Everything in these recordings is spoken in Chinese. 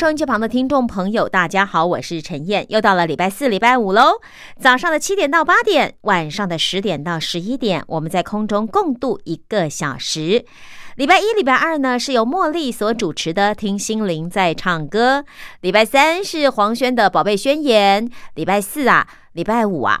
收音机旁的听众朋友，大家好，我是陈燕，又到了礼拜四、礼拜五喽。早上的七点到八点，晚上的十点到十一点，我们在空中共度一个小时。礼拜一、礼拜二呢是由茉莉所主持的《听心灵在唱歌》，礼拜三是黄轩的《宝贝宣言》，礼拜四啊，礼拜五啊。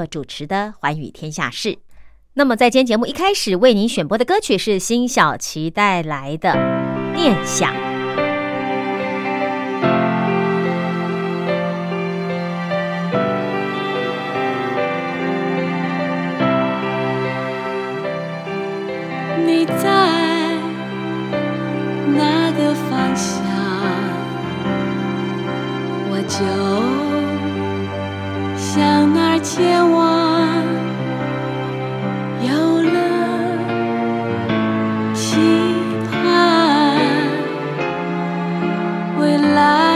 主持的《寰宇天下事》，那么在今天节目一开始为您选播的歌曲是辛晓琪带来的《念想》。你在哪个方向，我就。向哪儿前往？有了期盼，未来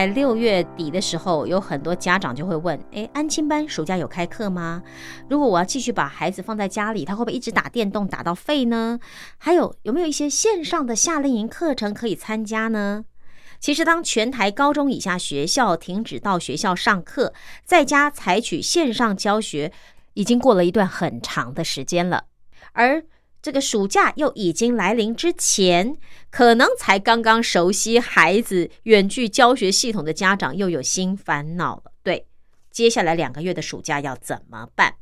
在六月底的时候，有很多家长就会问：诶，安亲班暑假有开课吗？如果我要继续把孩子放在家里，他会不会一直打电动打到废呢？还有有没有一些线上的夏令营课程可以参加呢？其实，当全台高中以下学校停止到学校上课，在家采取线上教学，已经过了一段很长的时间了。而这个暑假又已经来临之前，可能才刚刚熟悉孩子远距教学系统的家长，又有新烦恼了。对，接下来两个月的暑假要怎么办？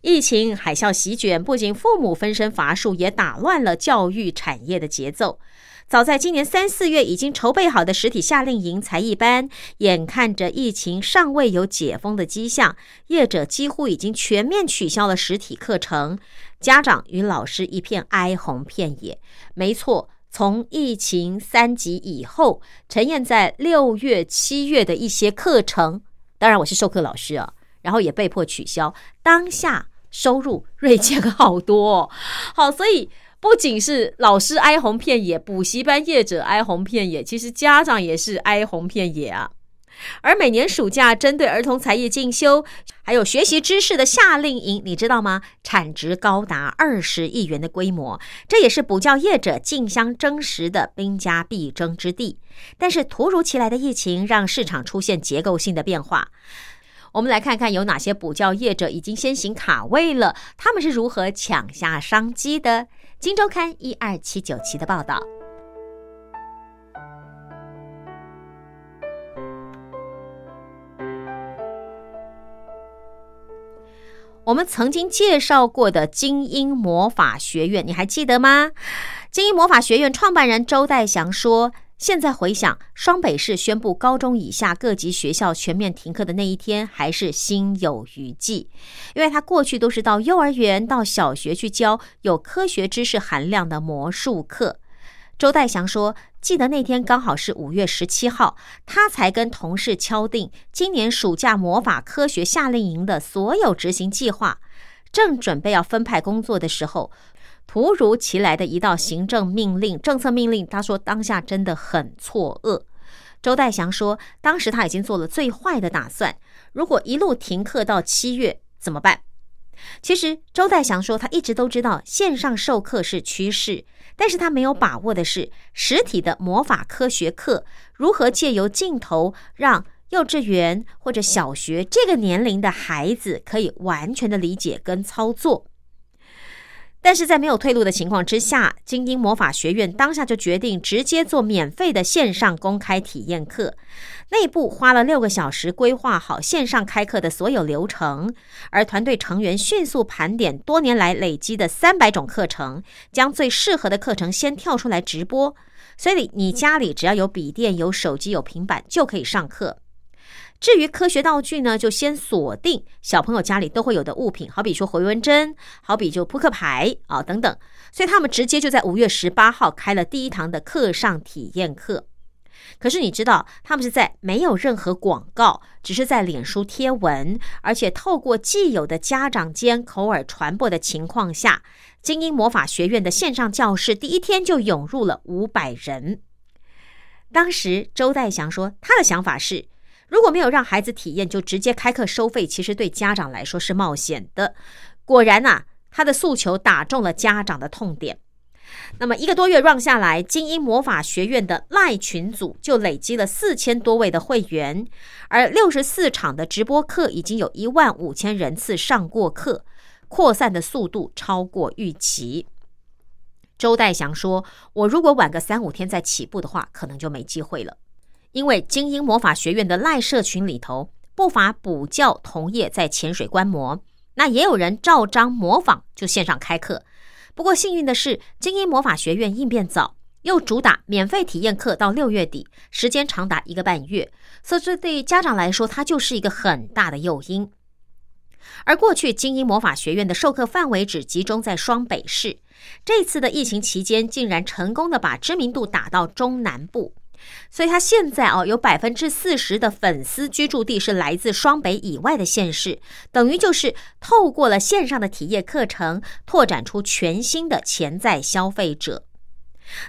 疫情海啸席卷，不仅父母分身乏术，也打乱了教育产业的节奏。早在今年三四月，已经筹备好的实体夏令营才艺班，眼看着疫情尚未有解封的迹象，业者几乎已经全面取消了实体课程，家长与老师一片哀鸿遍野。没错，从疫情三级以后，陈燕在六月、七月的一些课程，当然我是授课老师啊，然后也被迫取消，当下收入锐减了好多，好，所以。不仅是老师哀鸿遍野，补习班业者哀鸿遍野，其实家长也是哀鸿遍野啊。而每年暑假针对儿童才艺进修，还有学习知识的夏令营，你知道吗？产值高达二十亿元的规模，这也是补教业者竞相争食的兵家必争之地。但是突如其来的疫情让市场出现结构性的变化。我们来看看有哪些补教业者已经先行卡位了，他们是如何抢下商机的。《金周刊》一二七九期的报道，我们曾经介绍过的精英魔法学院，你还记得吗？精英魔法学院创办人周代祥说。现在回想，双北市宣布高中以下各级学校全面停课的那一天，还是心有余悸，因为他过去都是到幼儿园、到小学去教有科学知识含量的魔术课。周代祥说：“记得那天刚好是五月十七号，他才跟同事敲定今年暑假魔法科学夏令营的所有执行计划，正准备要分派工作的时候。”突如其来的一道行政命令、政策命令，他说当下真的很错愕。周代祥说，当时他已经做了最坏的打算，如果一路停课到七月怎么办？其实周代祥说，他一直都知道线上授课是趋势，但是他没有把握的是实体的魔法科学课如何借由镜头让幼稚园或者小学这个年龄的孩子可以完全的理解跟操作。但是在没有退路的情况之下，精英魔法学院当下就决定直接做免费的线上公开体验课。内部花了六个小时规划好线上开课的所有流程，而团队成员迅速盘点多年来累积的三百种课程，将最适合的课程先跳出来直播。所以你家里只要有笔电、有手机、有平板就可以上课。至于科学道具呢，就先锁定小朋友家里都会有的物品，好比说回纹针，好比就扑克牌啊等等。所以他们直接就在五月十八号开了第一堂的课上体验课。可是你知道，他们是在没有任何广告，只是在脸书贴文，而且透过既有的家长间口耳传播的情况下，精英魔法学院的线上教室第一天就涌入了五百人。当时周代祥说，他的想法是。如果没有让孩子体验，就直接开课收费，其实对家长来说是冒险的。果然呐，他的诉求打中了家长的痛点。那么一个多月 run 下来，精英魔法学院的赖群组就累积了四千多位的会员，而六十四场的直播课已经有一万五千人次上过课，扩散的速度超过预期。周代祥说：“我如果晚个三五天再起步的话，可能就没机会了。”因为精英魔法学院的赖社群里头，不乏补教同业在潜水观摩，那也有人照章模仿就线上开课。不过幸运的是，精英魔法学院应变早，又主打免费体验课到六月底，时间长达一个半月，所以这对家长来说，它就是一个很大的诱因。而过去精英魔法学院的授课范围只集中在双北市，这次的疫情期间，竟然成功的把知名度打到中南部。所以，他现在哦，有百分之四十的粉丝居住地是来自双北以外的县市，等于就是透过了线上的体验课程，拓展出全新的潜在消费者。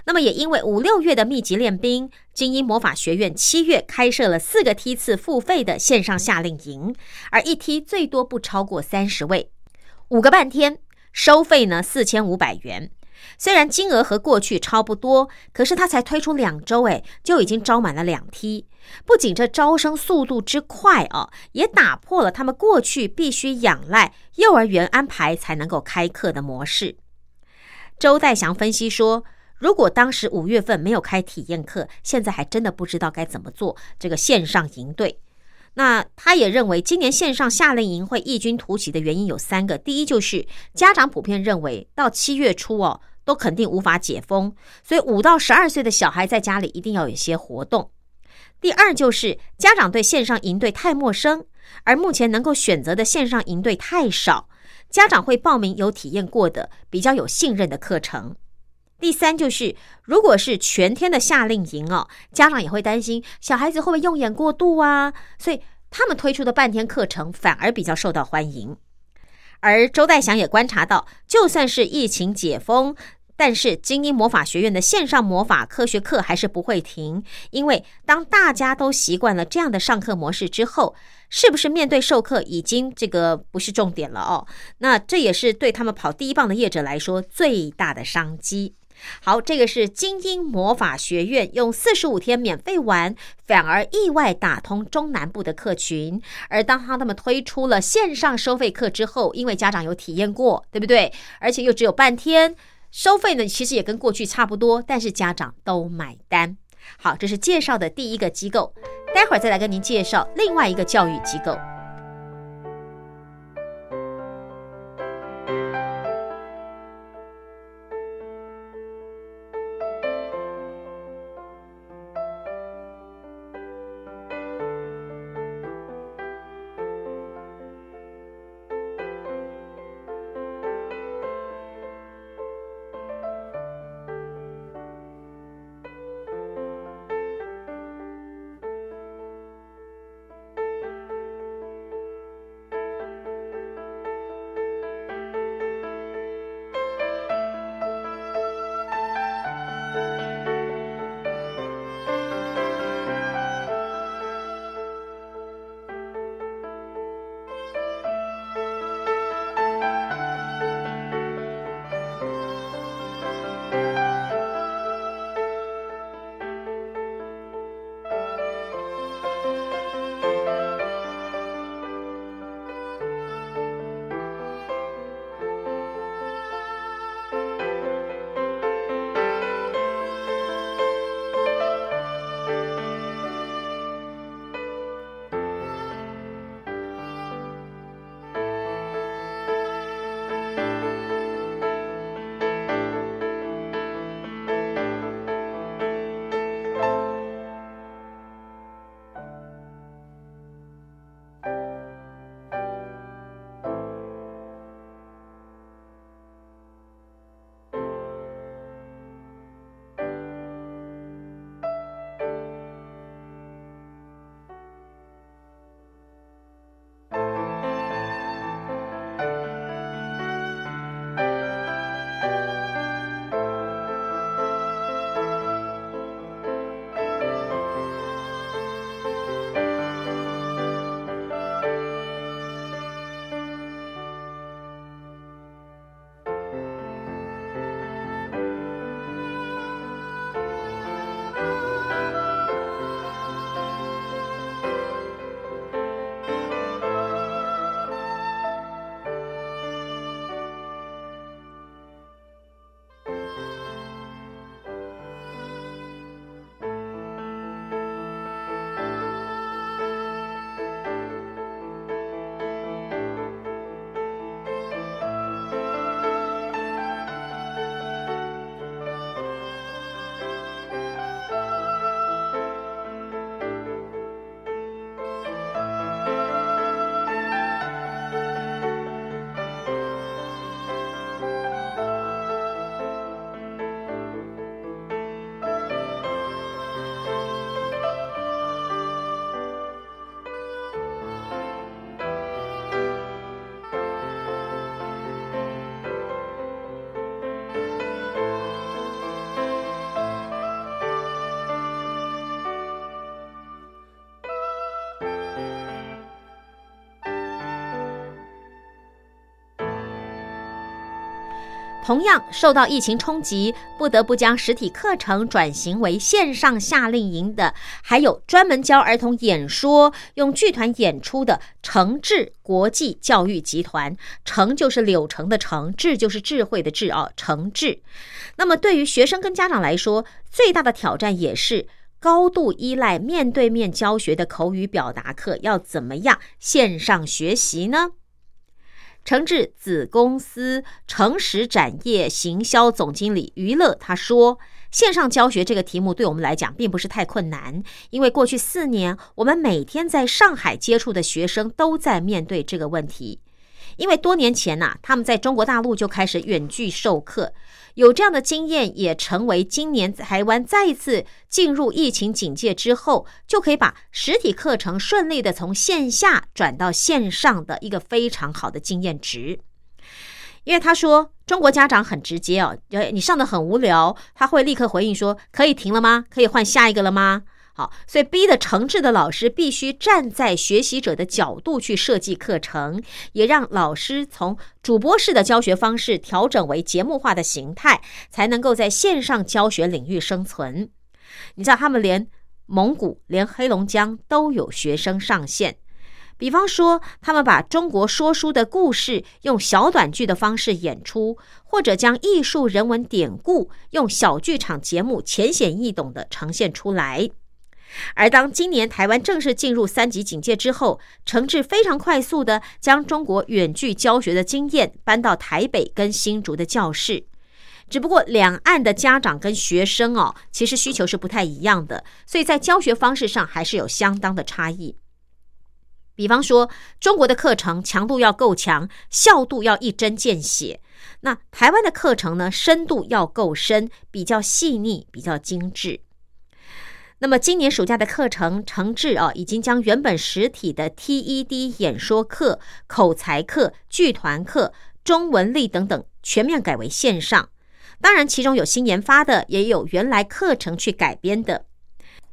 那么也因为五六月的密集练兵，精英魔法学院七月开设了四个梯次付费的线上夏令营，而一梯最多不超过三十位，五个半天，收费呢四千五百元。虽然金额和过去差不多，可是他才推出两周，哎，就已经招满了两梯。不仅这招生速度之快哦，也打破了他们过去必须仰赖幼儿园安排才能够开课的模式。周代祥分析说，如果当时五月份没有开体验课，现在还真的不知道该怎么做这个线上营队。那他也认为，今年线上夏令营会异军突起的原因有三个：第一，就是家长普遍认为到七月初哦。都肯定无法解封，所以五到十二岁的小孩在家里一定要有些活动。第二就是家长对线上营队太陌生，而目前能够选择的线上营队太少，家长会报名有体验过的、比较有信任的课程。第三就是如果是全天的夏令营哦，家长也会担心小孩子会不会用眼过度啊，所以他们推出的半天课程反而比较受到欢迎。而周代祥也观察到，就算是疫情解封，但是精英魔法学院的线上魔法科学课还是不会停。因为当大家都习惯了这样的上课模式之后，是不是面对授课已经这个不是重点了哦？那这也是对他们跑第一棒的业者来说最大的商机。好，这个是精英魔法学院用四十五天免费玩，反而意外打通中南部的客群。而当他们推出了线上收费课之后，因为家长有体验过，对不对？而且又只有半天，收费呢其实也跟过去差不多，但是家长都买单。好，这是介绍的第一个机构，待会儿再来跟您介绍另外一个教育机构。同样受到疫情冲击，不得不将实体课程转型为线上夏令营的，还有专门教儿童演说、用剧团演出的诚智国际教育集团。诚就是柳橙的诚，智就是智慧的智啊，诚智。那么对于学生跟家长来说，最大的挑战也是高度依赖面对面教学的口语表达课，要怎么样线上学习呢？诚志子公司诚实展业行销总经理于乐他说：“线上教学这个题目对我们来讲并不是太困难，因为过去四年我们每天在上海接触的学生都在面对这个问题。因为多年前呐，他们在中国大陆就开始远距授课。”有这样的经验，也成为今年台湾再一次进入疫情警戒之后，就可以把实体课程顺利的从线下转到线上的一个非常好的经验值。因为他说，中国家长很直接哦，你上的很无聊，他会立刻回应说：“可以停了吗？可以换下一个了吗？”好，所以逼的诚挚的老师必须站在学习者的角度去设计课程，也让老师从主播式的教学方式调整为节目化的形态，才能够在线上教学领域生存。你知道，他们连蒙古、连黑龙江都有学生上线。比方说，他们把中国说书的故事用小短剧的方式演出，或者将艺术人文典故用小剧场节目浅显易懂的呈现出来。而当今年台湾正式进入三级警戒之后，诚志非常快速的将中国远距教学的经验搬到台北跟新竹的教室。只不过两岸的家长跟学生哦，其实需求是不太一样的，所以在教学方式上还是有相当的差异。比方说，中国的课程强度要够强，效度要一针见血；那台湾的课程呢，深度要够深，比较细腻，比较精致。那么今年暑假的课程，诚志啊，已经将原本实体的 TED 演说课、口才课、剧团课、中文力等等全面改为线上。当然，其中有新研发的，也有原来课程去改编的。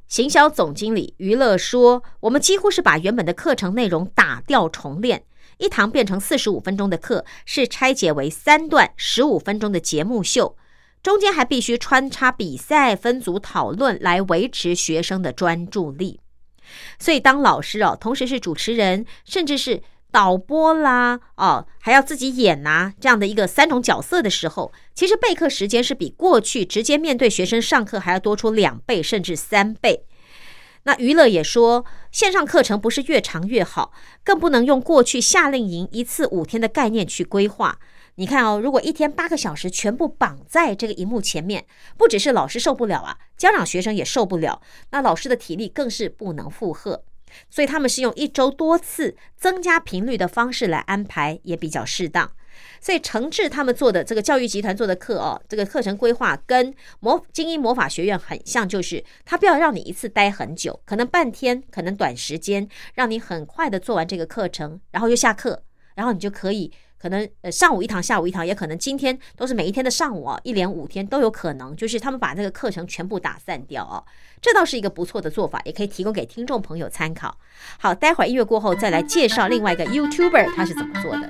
行销总经理余乐说：“我们几乎是把原本的课程内容打掉重练，一堂变成四十五分钟的课，是拆解为三段十五分钟的节目秀。”中间还必须穿插比赛、分组讨论，来维持学生的专注力。所以，当老师哦，同时是主持人，甚至是导播啦，哦，还要自己演呐，这样的一个三种角色的时候，其实备课时间是比过去直接面对学生上课还要多出两倍甚至三倍。那娱乐也说，线上课程不是越长越好，更不能用过去夏令营一次五天的概念去规划。你看哦，如果一天八个小时全部绑在这个荧幕前面，不只是老师受不了啊，家长学生也受不了。那老师的体力更是不能负荷，所以他们是用一周多次增加频率的方式来安排，也比较适当。所以诚志他们做的这个教育集团做的课哦，这个课程规划跟魔精英魔法学院很像，就是他不要让你一次待很久，可能半天，可能短时间，让你很快的做完这个课程，然后就下课，然后你就可以。可能呃上午一堂，下午一堂，也可能今天都是每一天的上午啊，一连五天都有可能，就是他们把那个课程全部打散掉啊，这倒是一个不错的做法，也可以提供给听众朋友参考。好，待会儿音乐过后再来介绍另外一个 YouTuber 他是怎么做的。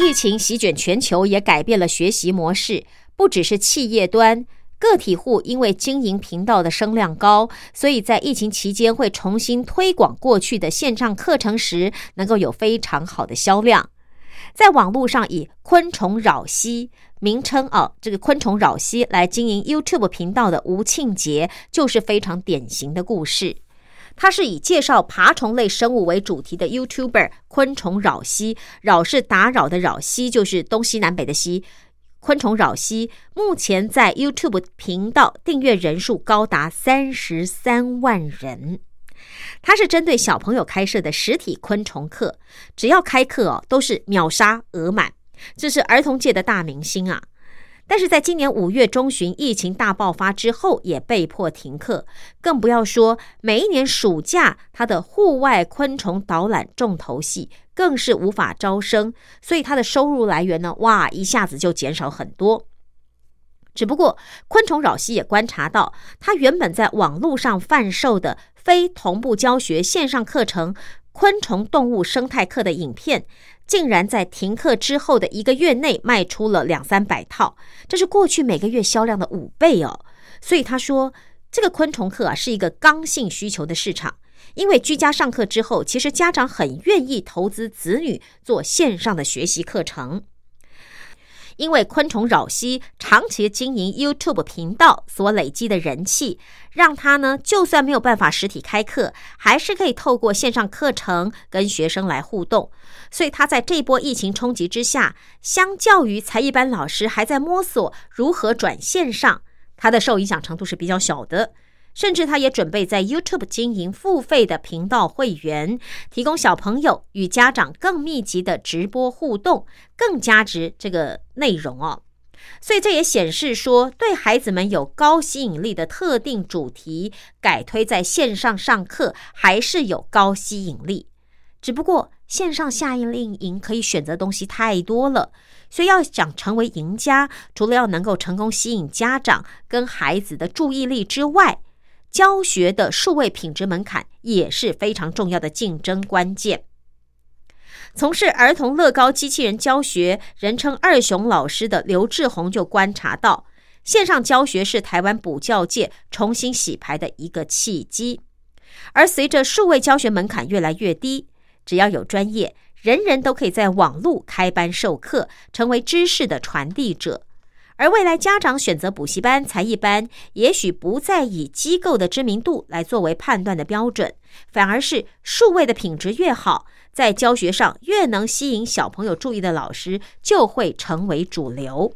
疫情席卷全球，也改变了学习模式。不只是企业端，个体户因为经营频道的声量高，所以在疫情期间会重新推广过去的线上课程时，能够有非常好的销量。在网络上以“昆虫扰息”名称啊，这个“昆虫扰息”来经营 YouTube 频道的吴庆杰，就是非常典型的故事。他是以介绍爬虫类生物为主题的 YouTuber，昆虫扰西，扰是打扰的扰，西就是东西南北的西。昆虫扰西目前在 YouTube 频道订阅人数高达三十三万人。他是针对小朋友开设的实体昆虫课，只要开课哦，都是秒杀额满，这是儿童界的大明星啊。但是在今年五月中旬疫情大爆发之后，也被迫停课，更不要说每一年暑假他的户外昆虫导览重头戏更是无法招生，所以他的收入来源呢，哇，一下子就减少很多。只不过昆虫扰西也观察到，他原本在网络上贩售的非同步教学线上课程《昆虫动物生态课》的影片。竟然在停课之后的一个月内卖出了两三百套，这是过去每个月销量的五倍哦。所以他说，这个昆虫课啊是一个刚性需求的市场，因为居家上课之后，其实家长很愿意投资子女做线上的学习课程。因为昆虫扰西长期经营 YouTube 频道所累积的人气，让他呢就算没有办法实体开课，还是可以透过线上课程跟学生来互动。所以他在这波疫情冲击之下，相较于才艺班老师还在摸索如何转线上，他的受影响程度是比较小的。甚至他也准备在 YouTube 经营付费的频道会员，提供小朋友与家长更密集的直播互动，更加值这个内容哦。所以这也显示说，对孩子们有高吸引力的特定主题改推在线上上课，还是有高吸引力。只不过线上夏令营可以选择东西太多了，所以要想成为赢家，除了要能够成功吸引家长跟孩子的注意力之外，教学的数位品质门槛也是非常重要的竞争关键。从事儿童乐高机器人教学，人称“二熊老师”的刘志宏就观察到，线上教学是台湾补教界重新洗牌的一个契机。而随着数位教学门槛越来越低，只要有专业，人人都可以在网络开班授课，成为知识的传递者。而未来家长选择补习班、才艺班，也许不再以机构的知名度来作为判断的标准，反而是数位的品质越好，在教学上越能吸引小朋友注意的老师，就会成为主流。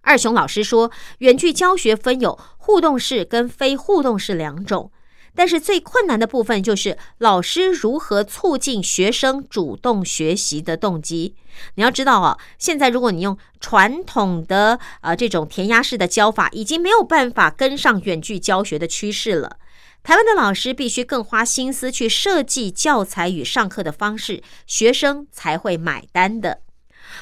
二雄老师说，远距教学分有互动式跟非互动式两种。但是最困难的部分就是老师如何促进学生主动学习的动机。你要知道啊，现在如果你用传统的呃这种填鸭式的教法，已经没有办法跟上远距教学的趋势了。台湾的老师必须更花心思去设计教材与上课的方式，学生才会买单的。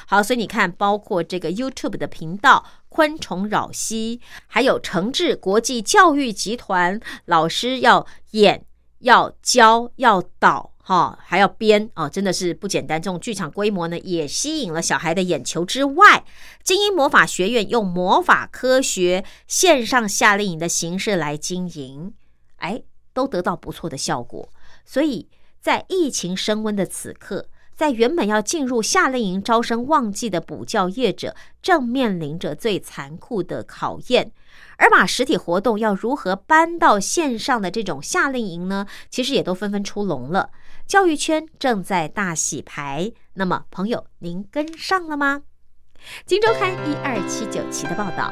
好，所以你看，包括这个 YouTube 的频道“昆虫扰西”，还有诚志国际教育集团老师要演、要教、要导，哈，还要编哦，真的是不简单。这种剧场规模呢，也吸引了小孩的眼球之外，精英魔法学院用魔法科学线上夏令营的形式来经营，哎，都得到不错的效果。所以在疫情升温的此刻。在原本要进入夏令营招生旺季的补教业者，正面临着最残酷的考验。而把实体活动要如何搬到线上的这种夏令营呢？其实也都纷纷出笼了。教育圈正在大洗牌，那么朋友，您跟上了吗？金周刊一二七九期的报道。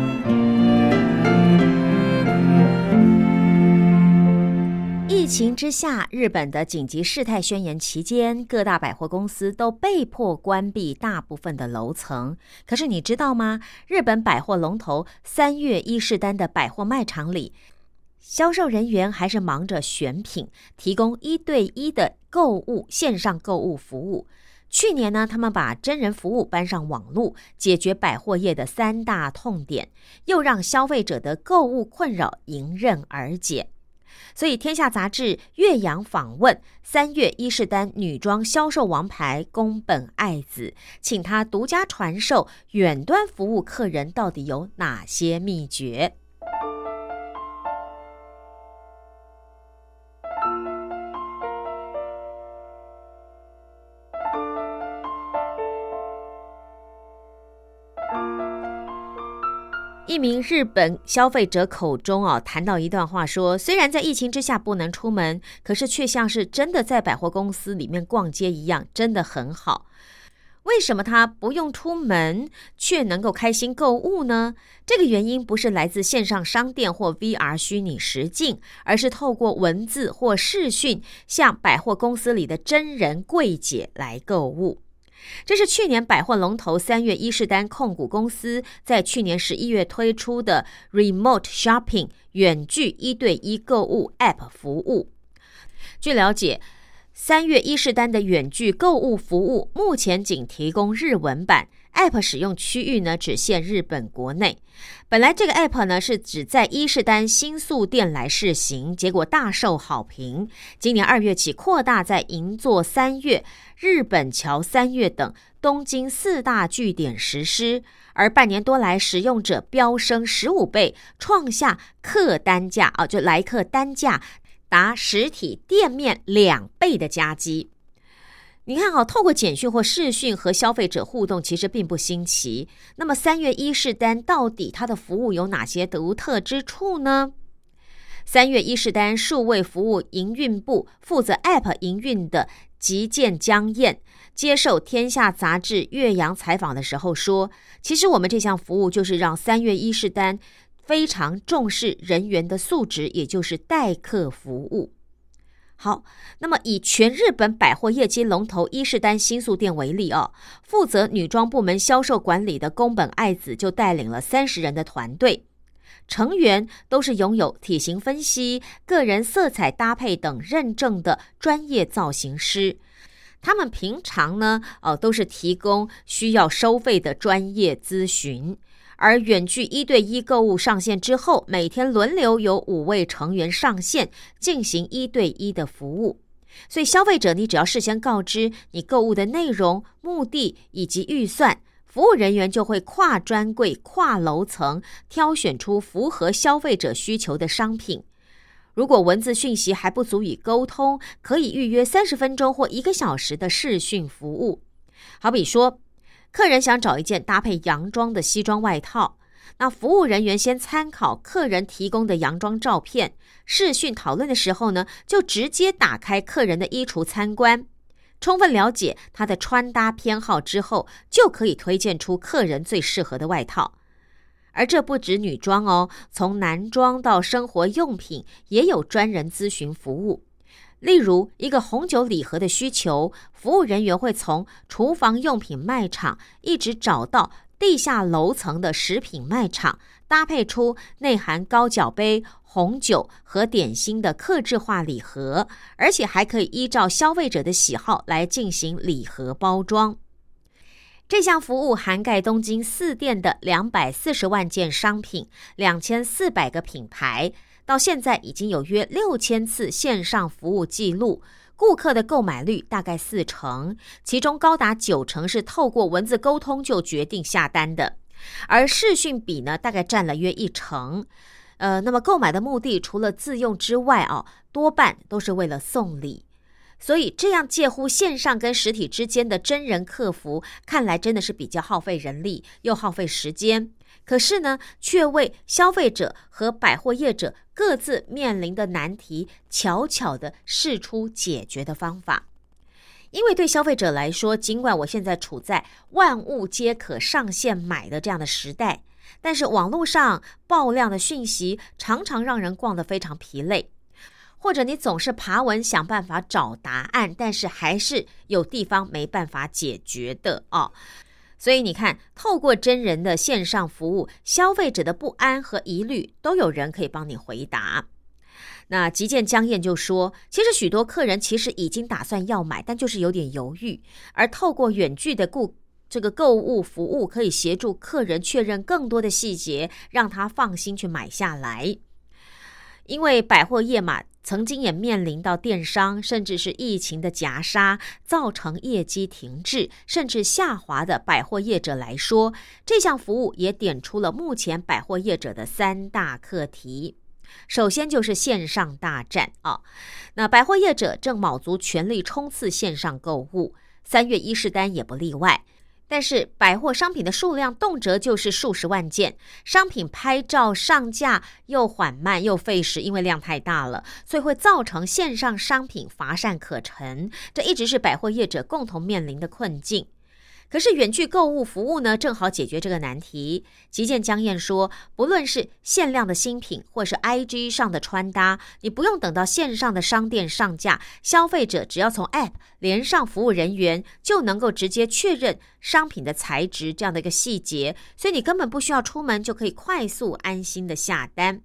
疫情之下，日本的紧急事态宣言期间，各大百货公司都被迫关闭大部分的楼层。可是你知道吗？日本百货龙头三月伊势丹的百货卖场里，销售人员还是忙着选品，提供一对一的购物线上购物服务。去年呢，他们把真人服务搬上网络，解决百货业的三大痛点，又让消费者的购物困扰迎刃而解。所以，《天下》杂志岳阳访问三月伊势丹女装销售王牌宫本爱子，请她独家传授远端服务客人到底有哪些秘诀。一名日本消费者口中啊，谈到一段话说：虽然在疫情之下不能出门，可是却像是真的在百货公司里面逛街一样，真的很好。为什么他不用出门却能够开心购物呢？这个原因不是来自线上商店或 VR 虚拟实境，而是透过文字或视讯向百货公司里的真人柜姐来购物。这是去年百货龙头三月伊势丹控股公司在去年十一月推出的 Remote Shopping 远距一对一购物 App 服务。据了解，三月伊势丹的远距购物服务目前仅提供日文版，App 使用区域呢只限日本国内。本来这个 App 呢是只在伊势丹新宿店来试行，结果大受好评。今年二月起扩大在银座三月、日本桥三月等东京四大据点实施，而半年多来使用者飙升十五倍，创下客单价啊，就来客单价。达实体店面两倍的佳绩。你看，哈，透过简讯或视讯和消费者互动，其实并不新奇。那么，三月一试单到底它的服务有哪些独特之处呢？三月一试单数位服务营运部负责 App 营运的吉建江燕接受《天下》杂志岳阳采访的时候说：“其实我们这项服务就是让三月一试单。”非常重视人员的素质，也就是待客服务。好，那么以全日本百货业绩龙头伊势丹新宿店为例哦，负责女装部门销售管理的宫本爱子就带领了三十人的团队，成员都是拥有体型分析、个人色彩搭配等认证的专业造型师。他们平常呢，呃，都是提供需要收费的专业咨询。而远距一对一购物上线之后，每天轮流有五位成员上线进行一对一的服务。所以消费者，你只要事先告知你购物的内容、目的以及预算，服务人员就会跨专柜、跨楼层挑选出符合消费者需求的商品。如果文字讯息还不足以沟通，可以预约三十分钟或一个小时的视讯服务。好比说。客人想找一件搭配洋装的西装外套，那服务人员先参考客人提供的洋装照片，视讯讨论的时候呢，就直接打开客人的衣橱参观，充分了解他的穿搭偏好之后，就可以推荐出客人最适合的外套。而这不止女装哦，从男装到生活用品也有专人咨询服务。例如，一个红酒礼盒的需求，服务人员会从厨房用品卖场一直找到地下楼层的食品卖场，搭配出内含高脚杯、红酒和点心的客制化礼盒，而且还可以依照消费者的喜好来进行礼盒包装。这项服务涵盖东京四店的两百四十万件商品，两千四百个品牌。到现在已经有约六千次线上服务记录，顾客的购买率大概四成，其中高达九成是透过文字沟通就决定下单的，而视讯比呢大概占了约一成。呃，那么购买的目的除了自用之外啊，多半都是为了送礼，所以这样介乎线上跟实体之间的真人客服，看来真的是比较耗费人力又耗费时间。可是呢，却为消费者和百货业者各自面临的难题，巧巧的试出解决的方法。因为对消费者来说，尽管我现在处在万物皆可上线买的这样的时代，但是网络上爆量的讯息常常让人逛得非常疲累，或者你总是爬文想办法找答案，但是还是有地方没办法解决的哦。所以你看，透过真人的线上服务，消费者的不安和疑虑都有人可以帮你回答。那吉建江燕就说，其实许多客人其实已经打算要买，但就是有点犹豫。而透过远距的顾这个购物服务，可以协助客人确认更多的细节，让他放心去买下来。因为百货业嘛。曾经也面临到电商甚至是疫情的夹杀，造成业绩停滞甚至下滑的百货业者来说，这项服务也点出了目前百货业者的三大课题。首先就是线上大战啊，那百货业者正卯足全力冲刺线上购物，三月一试单也不例外。但是百货商品的数量动辄就是数十万件，商品拍照上架又缓慢又费时，因为量太大了，所以会造成线上商品乏善可陈。这一直是百货业者共同面临的困境。可是远距购物服务呢，正好解决这个难题。吉建江燕说，不论是限量的新品，或是 IG 上的穿搭，你不用等到线上的商店上架，消费者只要从 App 连上服务人员，就能够直接确认商品的材质这样的一个细节，所以你根本不需要出门，就可以快速安心的下单。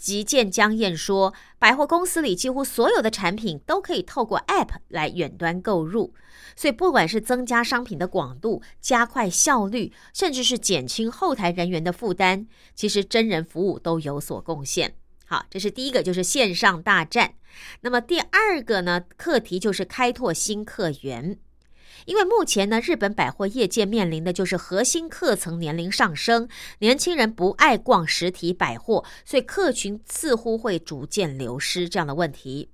吉见江彦说，百货公司里几乎所有的产品都可以透过 App 来远端购入，所以不管是增加商品的广度、加快效率，甚至是减轻后台人员的负担，其实真人服务都有所贡献。好，这是第一个，就是线上大战。那么第二个呢，课题就是开拓新客源。因为目前呢，日本百货业界面临的就是核心客层年龄上升，年轻人不爱逛实体百货，所以客群似乎会逐渐流失这样的问题。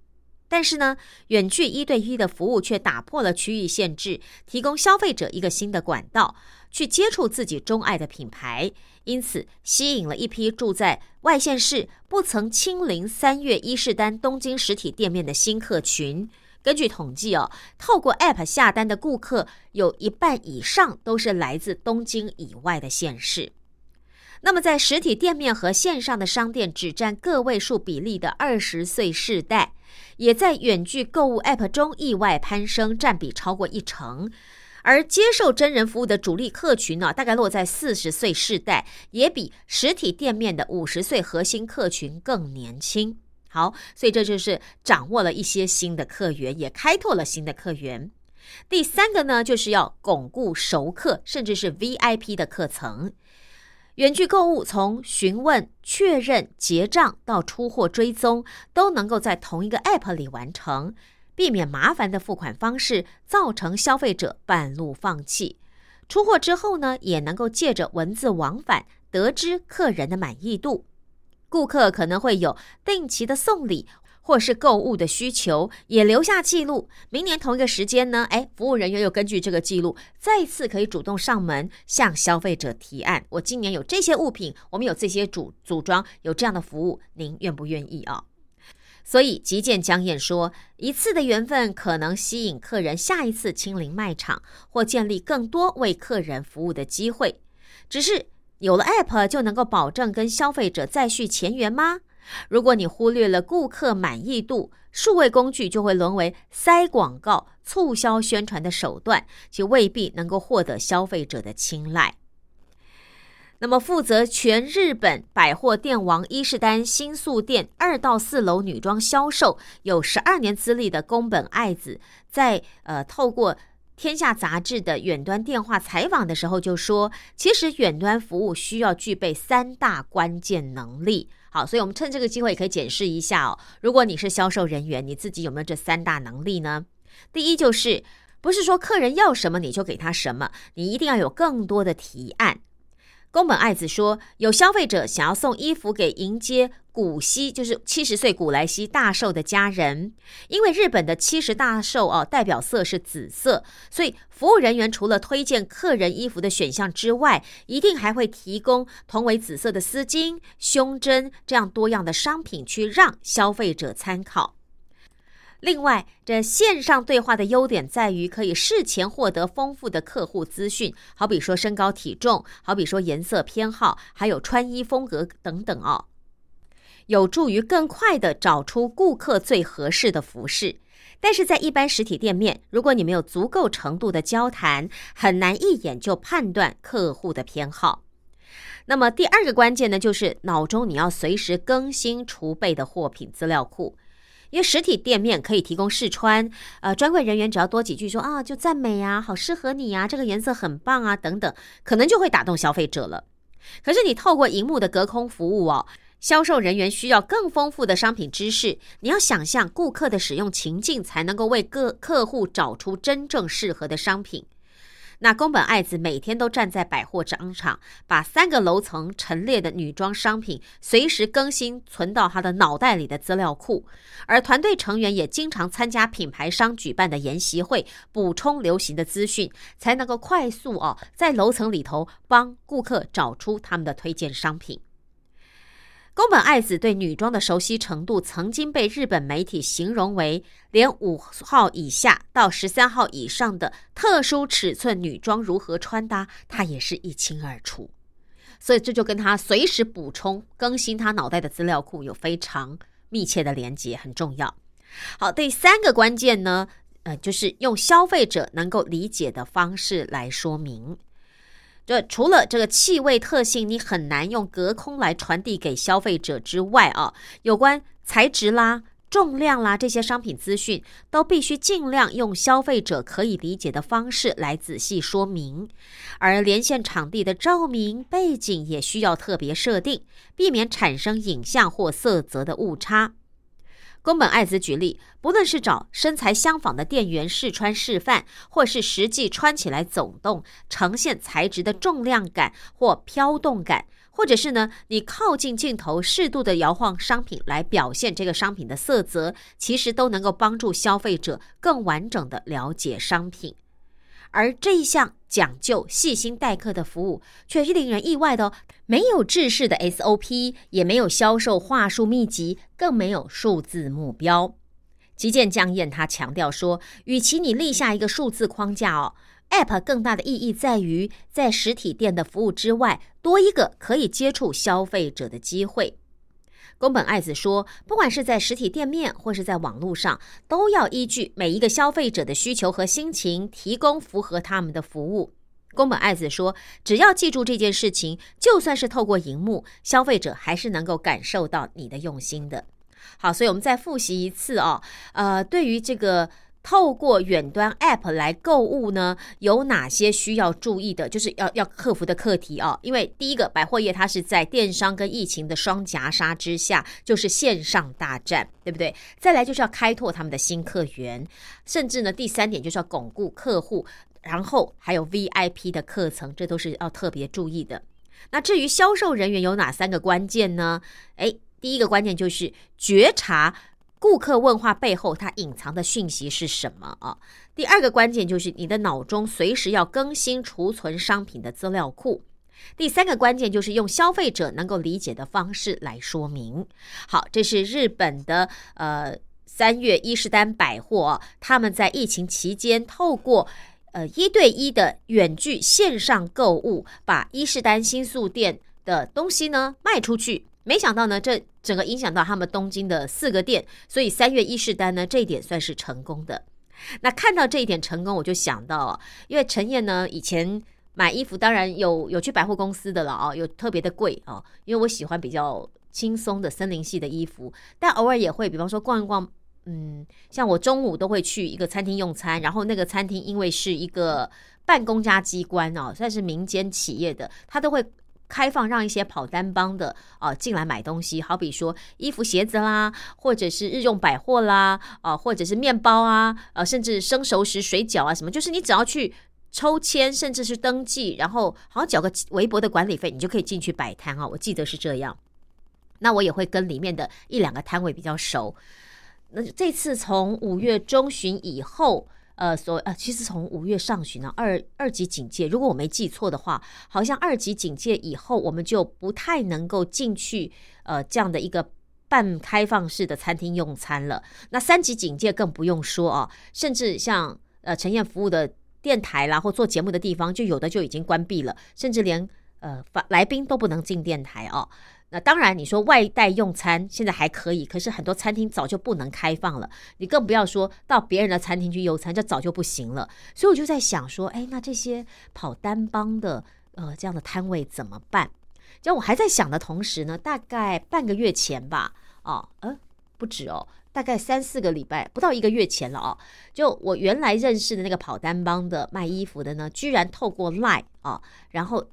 但是呢，远距一对一的服务却打破了区域限制，提供消费者一个新的管道去接触自己钟爱的品牌，因此吸引了一批住在外县市、不曾亲临三月伊势丹东京实体店面的新客群。根据统计哦，透过 App 下单的顾客有一半以上都是来自东京以外的县市。那么，在实体店面和线上的商店只占个位数比例的二十岁世代，也在远距购物 App 中意外攀升，占比超过一成。而接受真人服务的主力客群呢，大概落在四十岁世代，也比实体店面的五十岁核心客群更年轻。好，所以这就是掌握了一些新的客源，也开拓了新的客源。第三个呢，就是要巩固熟客，甚至是 VIP 的课程。远距购物从询问、确认、结账到出货追踪，都能够在同一个 App 里完成，避免麻烦的付款方式造成消费者半路放弃。出货之后呢，也能够借着文字往返得知客人的满意度。顾客可能会有定期的送礼，或是购物的需求，也留下记录。明年同一个时间呢，哎，服务人员又根据这个记录，再次可以主动上门向消费者提案：我今年有这些物品，我们有这些组组装，有这样的服务，您愿不愿意啊？所以，极简讲演说，一次的缘分可能吸引客人下一次亲临卖场，或建立更多为客人服务的机会。只是。有了 App 就能够保证跟消费者再续前缘吗？如果你忽略了顾客满意度，数位工具就会沦为塞广告、促销宣传的手段，就未必能够获得消费者的青睐。那么，负责全日本百货店王伊势丹新宿店二到四楼女装销售有十二年资历的宫本爱子，在呃透过。天下杂志的远端电话采访的时候就说，其实远端服务需要具备三大关键能力。好，所以我们趁这个机会也可以检视一下哦。如果你是销售人员，你自己有没有这三大能力呢？第一就是，不是说客人要什么你就给他什么，你一定要有更多的提案。宫本爱子说，有消费者想要送衣服给迎接。古稀就是七十岁古来稀大寿的家人，因为日本的七十大寿哦，代表色是紫色，所以服务人员除了推荐客人衣服的选项之外，一定还会提供同为紫色的丝巾、胸针这样多样的商品去让消费者参考。另外，这线上对话的优点在于可以事前获得丰富的客户资讯，好比说身高体重，好比说颜色偏好，还有穿衣风格等等哦。有助于更快的找出顾客最合适的服饰，但是在一般实体店面，如果你没有足够程度的交谈，很难一眼就判断客户的偏好。那么第二个关键呢，就是脑中你要随时更新储备的货品资料库，因为实体店面可以提供试穿，呃，专柜人员只要多几句说啊，就赞美呀，好适合你呀，这个颜色很棒啊，等等，可能就会打动消费者了。可是你透过荧幕的隔空服务哦。销售人员需要更丰富的商品知识，你要想象顾客的使用情境，才能够为各客户找出真正适合的商品。那宫本爱子每天都站在百货商场，把三个楼层陈列的女装商品随时更新，存到她的脑袋里的资料库。而团队成员也经常参加品牌商举办的研习会，补充流行的资讯，才能够快速哦在楼层里头帮顾客找出他们的推荐商品。宫本爱子对女装的熟悉程度，曾经被日本媒体形容为连五号以下到十三号以上的特殊尺寸女装如何穿搭，她也是一清二楚。所以这就跟她随时补充更新她脑袋的资料库有非常密切的连接，很重要。好，第三个关键呢，呃，就是用消费者能够理解的方式来说明。这除了这个气味特性，你很难用隔空来传递给消费者之外啊，有关材质啦。重量啦，这些商品资讯都必须尽量用消费者可以理解的方式来仔细说明，而连线场地的照明背景也需要特别设定，避免产生影像或色泽的误差。宫本爱子举例，不论是找身材相仿的店员试穿示范，或是实际穿起来走动，呈现材质的重量感或飘动感。或者是呢，你靠近镜头，适度的摇晃商品来表现这个商品的色泽，其实都能够帮助消费者更完整的了解商品。而这一项讲究细心待客的服务，却是令人意外的哦，没有制式的 SOP，也没有销售话术秘籍，更没有数字目标。吉见江燕他强调说，与其你立下一个数字框架哦。App 更大的意义在于，在实体店的服务之外，多一个可以接触消费者的机会。宫本爱子说，不管是在实体店面或是在网络上，都要依据每一个消费者的需求和心情，提供符合他们的服务。宫本爱子说，只要记住这件事情，就算是透过荧幕，消费者还是能够感受到你的用心的。好，所以我们再复习一次哦。呃，对于这个。透过远端 App 来购物呢，有哪些需要注意的？就是要要克服的课题哦。因为第一个，百货业它是在电商跟疫情的双夹杀之下，就是线上大战，对不对？再来就是要开拓他们的新客源，甚至呢，第三点就是要巩固客户，然后还有 VIP 的课程，这都是要特别注意的。那至于销售人员有哪三个关键呢？诶，第一个关键就是觉察。顾客问话背后，它隐藏的讯息是什么啊？第二个关键就是你的脑中随时要更新储存商品的资料库。第三个关键就是用消费者能够理解的方式来说明。好，这是日本的呃三月伊势丹百货，他们在疫情期间透过呃一对一的远距线上购物，把伊势丹新宿店的东西呢卖出去。没想到呢，这整个影响到他们东京的四个店，所以三月一试单呢，这一点算是成功的。那看到这一点成功，我就想到，因为陈燕呢以前买衣服，当然有有去百货公司的了啊，有特别的贵啊，因为我喜欢比较轻松的森林系的衣服，但偶尔也会，比方说逛一逛，嗯，像我中午都会去一个餐厅用餐，然后那个餐厅因为是一个办公家机关哦，算是民间企业的，他都会。开放让一些跑单帮的啊进来买东西，好比说衣服、鞋子啦，或者是日用百货啦，啊，或者是面包啊，呃，甚至生熟食、水饺啊什么，就是你只要去抽签，甚至是登记，然后好像缴个微薄的管理费，你就可以进去摆摊啊。我记得是这样。那我也会跟里面的一两个摊位比较熟。那这次从五月中旬以后。呃，所呃，其实从五月上旬呢，二二级警戒，如果我没记错的话，好像二级警戒以后，我们就不太能够进去呃这样的一个半开放式的餐厅用餐了。那三级警戒更不用说啊，甚至像呃陈燕服务的电台啦，或做节目的地方，就有的就已经关闭了，甚至连呃来宾都不能进电台哦。那当然，你说外带用餐现在还可以，可是很多餐厅早就不能开放了。你更不要说到别人的餐厅去用餐，这早就不行了。所以我就在想说，哎，那这些跑单帮的呃这样的摊位怎么办？就我还在想的同时呢，大概半个月前吧，哦，呃，不止哦，大概三四个礼拜，不到一个月前了哦。就我原来认识的那个跑单帮的卖衣服的呢，居然透过 Line 啊，然后。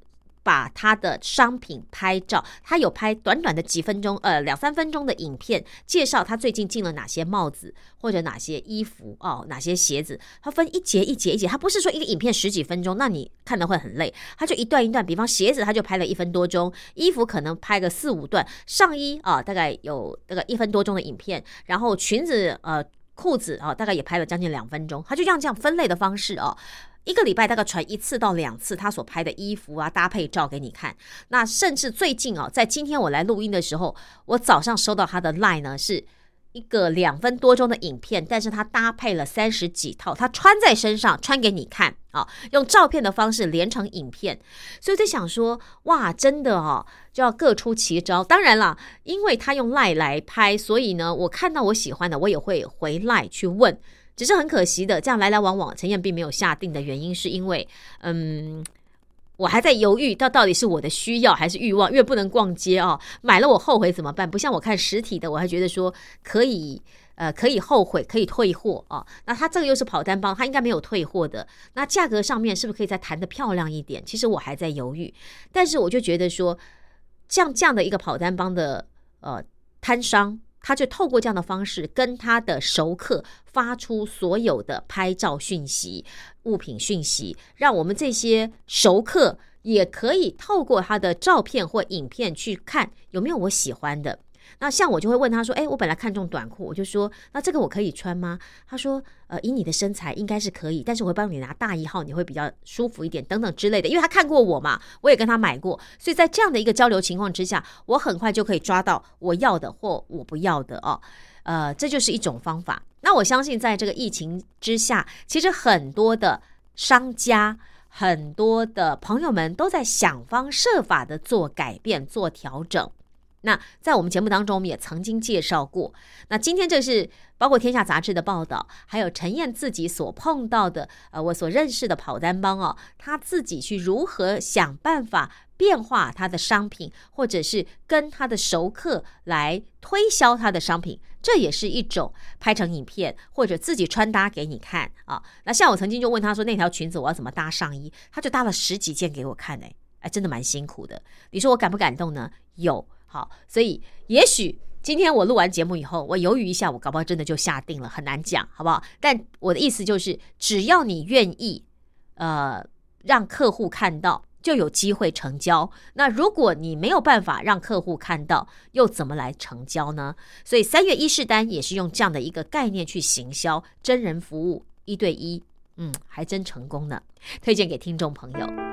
把他的商品拍照，他有拍短短的几分钟，呃，两三分钟的影片，介绍他最近进了哪些帽子或者哪些衣服哦，哪些鞋子。他分一节一节一节，他不是说一个影片十几分钟，那你看的会很累。他就一段一段，比方鞋子他就拍了一分多钟，衣服可能拍个四五段，上衣啊大概有那个一分多钟的影片，然后裙子呃裤子啊大概也拍了将近两分钟，他就用这样分类的方式哦。一个礼拜大概传一次到两次他所拍的衣服啊搭配照给你看，那甚至最近啊，在今天我来录音的时候，我早上收到他的 line 呢是。一个两分多钟的影片，但是它搭配了三十几套，它穿在身上，穿给你看啊，用照片的方式连成影片，所以在想说，哇，真的哦，就要各出奇招。当然了，因为他用赖来拍，所以呢，我看到我喜欢的，我也会回赖去问。只是很可惜的，这样来来往往，陈燕并没有下定的原因，是因为，嗯。我还在犹豫，到到底是我的需要还是欲望，因为不能逛街哦，买了我后悔怎么办？不像我看实体的，我还觉得说可以，呃，可以后悔，可以退货啊。那它这个又是跑单帮，它应该没有退货的。那价格上面是不是可以再谈的漂亮一点？其实我还在犹豫，但是我就觉得说，像这样的一个跑单帮的呃摊商。他就透过这样的方式跟他的熟客发出所有的拍照讯息、物品讯息，让我们这些熟客也可以透过他的照片或影片去看有没有我喜欢的。那像我就会问他说：“哎，我本来看中短裤，我就说那这个我可以穿吗？”他说：“呃，以你的身材应该是可以，但是我会帮你拿大一号，你会比较舒服一点，等等之类的。”因为他看过我嘛，我也跟他买过，所以在这样的一个交流情况之下，我很快就可以抓到我要的或我不要的哦。呃，这就是一种方法。那我相信在这个疫情之下，其实很多的商家、很多的朋友们都在想方设法的做改变、做调整。那在我们节目当中，我们也曾经介绍过。那今天这是包括《天下杂志》的报道，还有陈燕自己所碰到的，呃，我所认识的跑单帮哦，他自己去如何想办法变化他的商品，或者是跟他的熟客来推销他的商品，这也是一种拍成影片或者自己穿搭给你看啊。那像我曾经就问他说，那条裙子我要怎么搭上衣，他就搭了十几件给我看，哎哎，真的蛮辛苦的。你说我感不感动呢？有。好，所以也许今天我录完节目以后，我犹豫一下，我搞不好真的就下定了，很难讲，好不好？但我的意思就是，只要你愿意，呃，让客户看到，就有机会成交。那如果你没有办法让客户看到，又怎么来成交呢？所以三月一试单也是用这样的一个概念去行销真人服务，一对一，嗯，还真成功呢。推荐给听众朋友。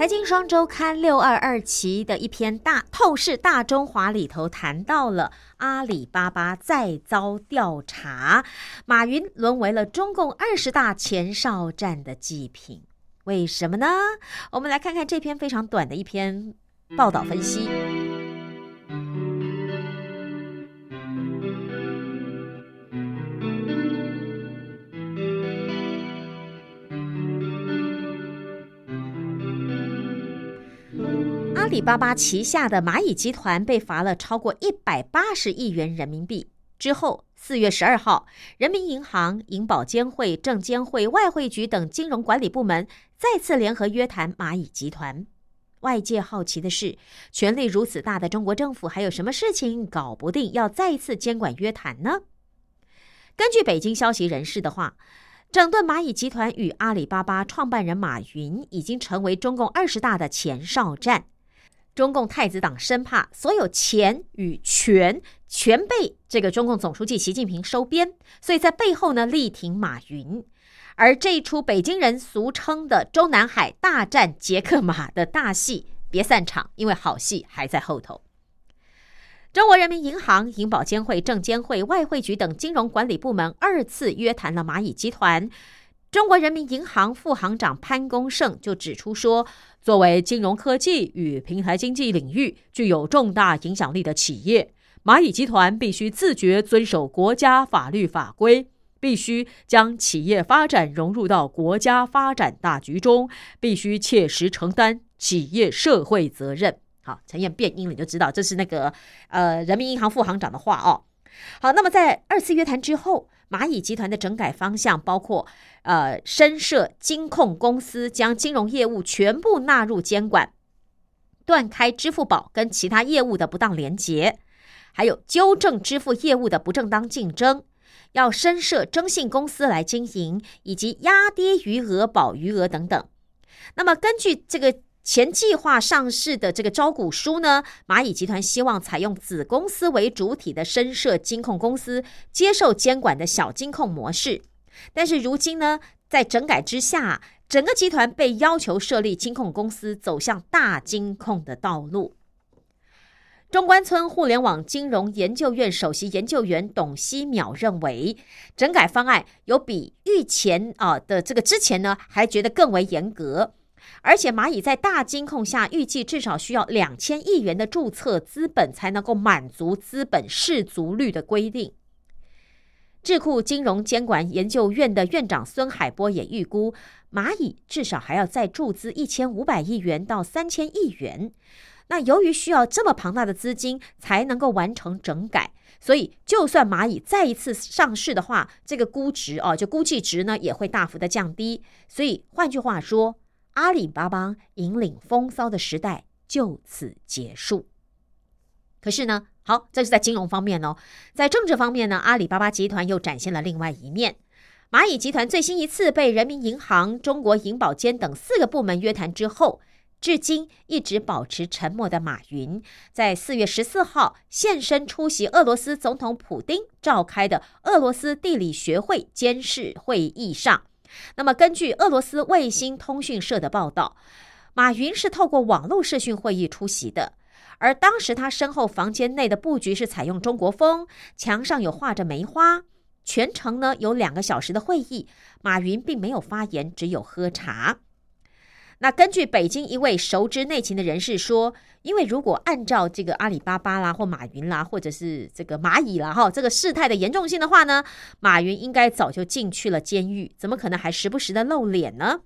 财经双周刊六二二期的一篇大透视大中华里头谈到了阿里巴巴再遭调查，马云沦为了中共二十大前哨战的祭品，为什么呢？我们来看看这篇非常短的一篇报道分析。里巴巴旗下的蚂蚁集团被罚了超过一百八十亿元人民币。之后，四月十二号，人民银行、银保监会、证监会、外汇局等金融管理部门再次联合约谈蚂蚁集团。外界好奇的是，权力如此大的中国政府，还有什么事情搞不定，要再次监管约谈呢？根据北京消息人士的话，整顿蚂蚁集团与阿里巴巴创办人马云已经成为中共二十大的前哨战。中共太子党生怕所有钱与权全被这个中共总书记习近平收编，所以在背后呢力挺马云。而这一出北京人俗称的“中南海大战杰克马”的大戏，别散场，因为好戏还在后头。中国人民银行、银保监会、证监会、外汇局等金融管理部门二次约谈了蚂蚁集团。中国人民银行副行长潘功胜就指出说，作为金融科技与平台经济领域具有重大影响力的企业，蚂蚁集团必须自觉遵守国家法律法规，必须将企业发展融入到国家发展大局中，必须切实承担企业社会责任。好，陈燕变音了，你就知道这是那个呃人民银行副行长的话哦。好，那么在二次约谈之后。蚂蚁集团的整改方向包括，呃，深设金控公司，将金融业务全部纳入监管，断开支付宝跟其他业务的不当连结，还有纠正支付业务的不正当竞争，要深设征信公司来经营，以及压低余额保余额等等。那么根据这个。前计划上市的这个招股书呢，蚂蚁集团希望采用子公司为主体的深设金控公司，接受监管的小金控模式。但是如今呢，在整改之下，整个集团被要求设立金控公司，走向大金控的道路。中关村互联网金融研究院首席研究员董希淼认为，整改方案有比预前啊的这个之前呢，还觉得更为严格。而且蚂蚁在大金控下，预计至少需要两千亿元的注册资本才能够满足资本市足率的规定。智库金融监管研究院的院长孙海波也预估，蚂蚁至少还要再注资一千五百亿元到三千亿元。那由于需要这么庞大的资金才能够完成整改，所以就算蚂蚁再一次上市的话，这个估值哦，就估计值呢也会大幅的降低。所以换句话说。阿里巴巴引领风骚的时代就此结束。可是呢，好，这是在金融方面哦，在政治方面呢，阿里巴巴集团又展现了另外一面。蚂蚁集团最新一次被人民银行、中国银保监等四个部门约谈之后，至今一直保持沉默的马云，在四月十四号现身出席俄罗斯总统普京召开的俄罗斯地理学会监事会议上。那么，根据俄罗斯卫星通讯社的报道，马云是透过网络视讯会议出席的。而当时他身后房间内的布局是采用中国风，墙上有画着梅花。全程呢有两个小时的会议，马云并没有发言，只有喝茶。那根据北京一位熟知内情的人士说，因为如果按照这个阿里巴巴啦或马云啦，或者是这个蚂蚁啦哈，这个事态的严重性的话呢，马云应该早就进去了监狱，怎么可能还时不时的露脸呢？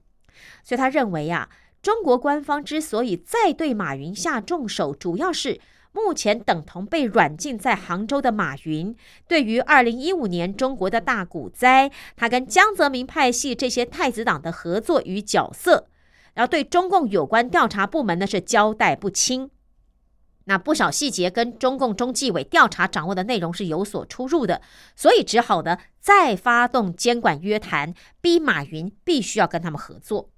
所以他认为啊，中国官方之所以再对马云下重手，主要是目前等同被软禁在杭州的马云，对于二零一五年中国的大股灾，他跟江泽民派系这些太子党的合作与角色。然后对中共有关调查部门呢是交代不清，那不少细节跟中共中纪委调查掌握的内容是有所出入的，所以只好呢再发动监管约谈，逼马云必须要跟他们合作。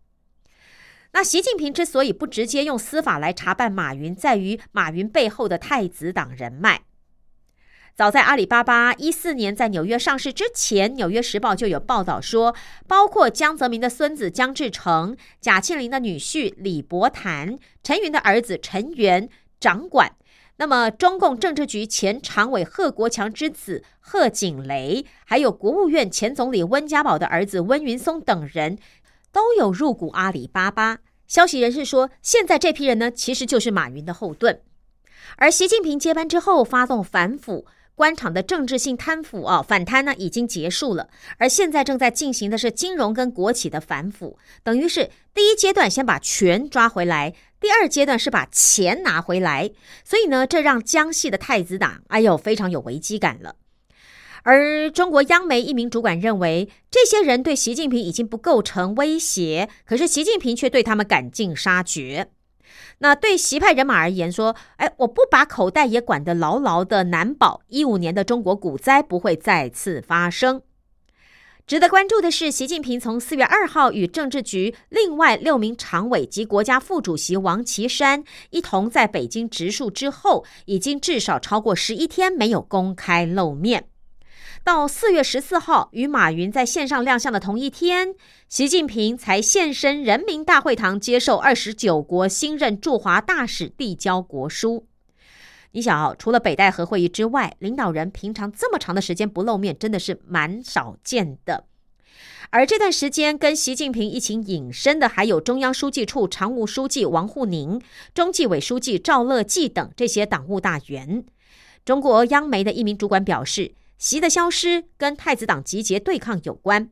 那习近平之所以不直接用司法来查办马云，在于马云背后的太子党人脉。早在阿里巴巴一四年在纽约上市之前，《纽约时报》就有报道说，包括江泽民的孙子江志成、贾庆林的女婿李伯潭、陈云的儿子陈元掌管。那么，中共政治局前常委贺国强之子贺锦雷，还有国务院前总理温家宝的儿子温云松等人，都有入股阿里巴巴。消息人士说，现在这批人呢，其实就是马云的后盾。而习近平接班之后，发动反腐。官场的政治性贪腐啊，反贪呢已经结束了，而现在正在进行的是金融跟国企的反腐，等于是第一阶段先把权抓回来，第二阶段是把钱拿回来，所以呢，这让江西的太子党哎呦非常有危机感了。而中国央媒一名主管认为，这些人对习近平已经不构成威胁，可是习近平却对他们赶尽杀绝。那对习派人马而言，说：“哎，我不把口袋也管得牢牢的，难保一五年的中国股灾不会再次发生。”值得关注的是，习近平从四月二号与政治局另外六名常委及国家副主席王岐山一同在北京植树之后，已经至少超过十一天没有公开露面。到四月十四号与马云在线上亮相的同一天，习近平才现身人民大会堂接受二十九国新任驻华大使递交国书。你想啊，除了北戴河会议之外，领导人平常这么长的时间不露面，真的是蛮少见的。而这段时间跟习近平一起隐身的，还有中央书记处常务书记王沪宁、中纪委书记赵乐际等这些党务大员。中国央媒的一名主管表示。习的消失跟太子党集结对抗有关。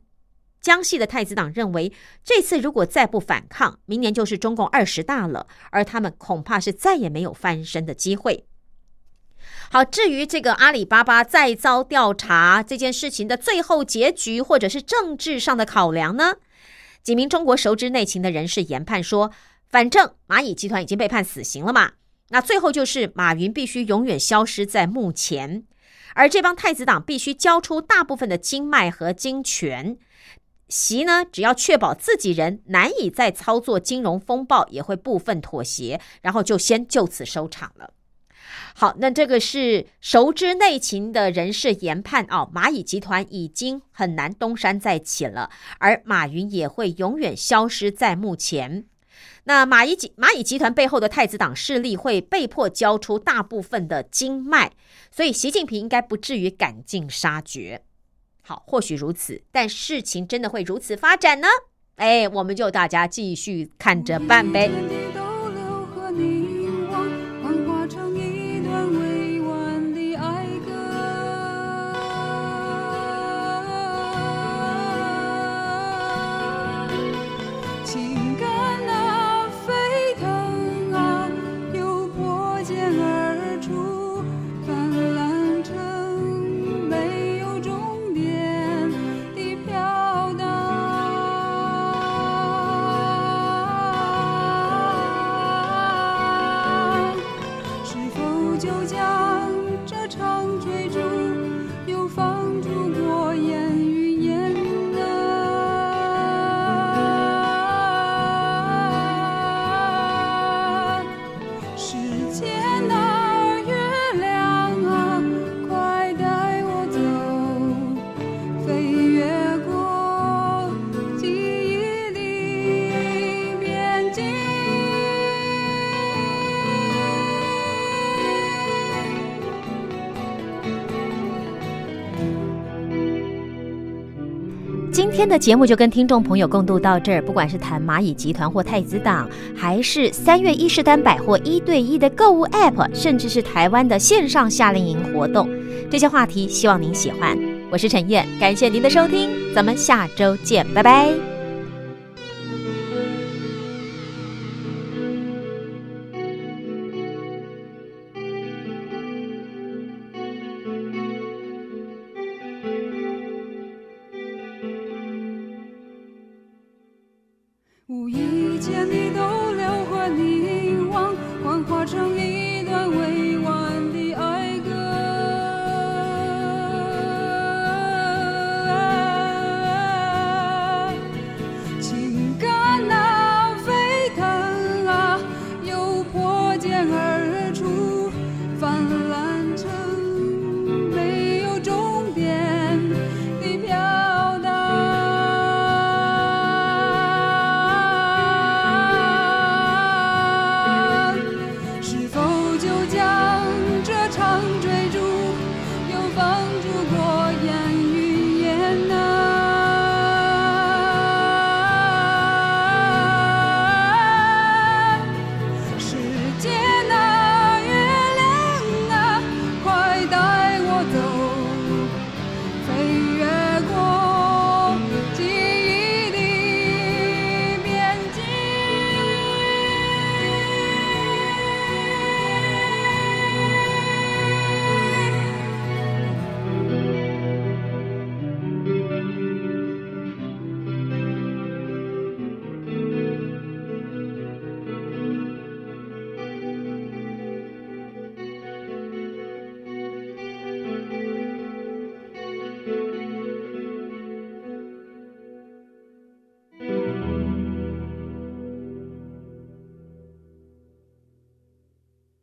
江西的太子党认为，这次如果再不反抗，明年就是中共二十大了，而他们恐怕是再也没有翻身的机会。好，至于这个阿里巴巴再遭调查这件事情的最后结局，或者是政治上的考量呢？几名中国熟知内情的人士研判说，反正蚂蚁集团已经被判死刑了嘛，那最后就是马云必须永远消失在幕前。而这帮太子党必须交出大部分的经脉和经权，习呢，只要确保自己人难以再操作金融风暴，也会部分妥协，然后就先就此收场了。好，那这个是熟知内情的人士研判哦，蚂蚁集团已经很难东山再起了，而马云也会永远消失在目前。那蚂蚁集蚂蚁集团背后的太子党势力会被迫交出大部分的经脉，所以习近平应该不至于赶尽杀绝。好，或许如此，但事情真的会如此发展呢？哎，我们就大家继续看着办呗。今天的节目就跟听众朋友共度到这儿。不管是谈蚂蚁集团或太子党，还是三月伊势丹百货一对一的购物 App，甚至是台湾的线上夏令营活动，这些话题希望您喜欢。我是陈燕，感谢您的收听，咱们下周见，拜拜。